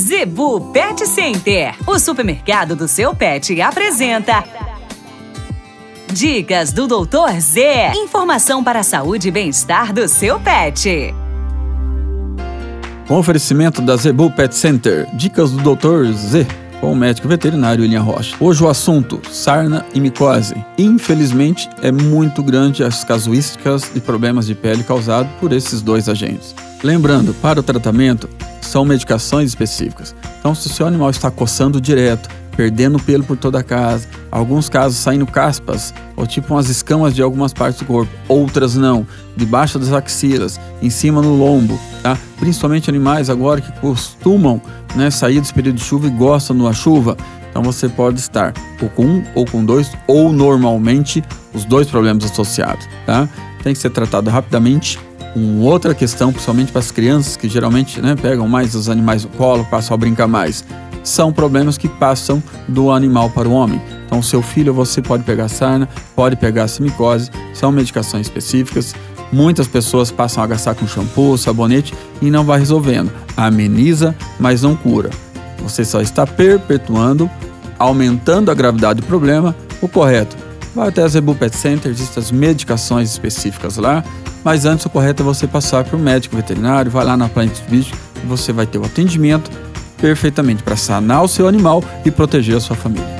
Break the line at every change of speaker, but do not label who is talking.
Zebu Pet Center, o supermercado do seu pet, apresenta. Dicas do Doutor Z. Informação para a saúde e bem-estar do seu pet.
Com oferecimento da Zebu Pet Center, dicas do Doutor Z com o médico veterinário William Rocha. Hoje o assunto, sarna e micose. Infelizmente, é muito grande as casuísticas de problemas de pele causados por esses dois agentes. Lembrando, para o tratamento, são medicações específicas. Então, se o seu animal está coçando direto, perdendo pelo por toda a casa, alguns casos saindo caspas, ou tipo umas escamas de algumas partes do corpo, outras não, debaixo das axilas, em cima no lombo, tá? Principalmente animais agora que costumam né, sair desse período de chuva e gostam da chuva. Então você pode estar ou com um ou com dois, ou normalmente os dois problemas associados, tá? Tem que ser tratado rapidamente uma outra questão, principalmente para as crianças que geralmente né, pegam mais os animais no colo, passam a brincar mais, são problemas que passam do animal para o homem. Então, seu filho, você pode pegar sarna, pode pegar simicose, são medicações específicas. Muitas pessoas passam a gastar com shampoo, sabonete e não vai resolvendo. Ameniza, mas não cura. Você só está perpetuando, aumentando a gravidade do problema. O correto, vai até a Zebu Pet Center, existem as medicações específicas lá mas antes o correto é você passar para o médico veterinário, vai lá na Planet e você vai ter o atendimento perfeitamente para sanar o seu animal e proteger a sua família.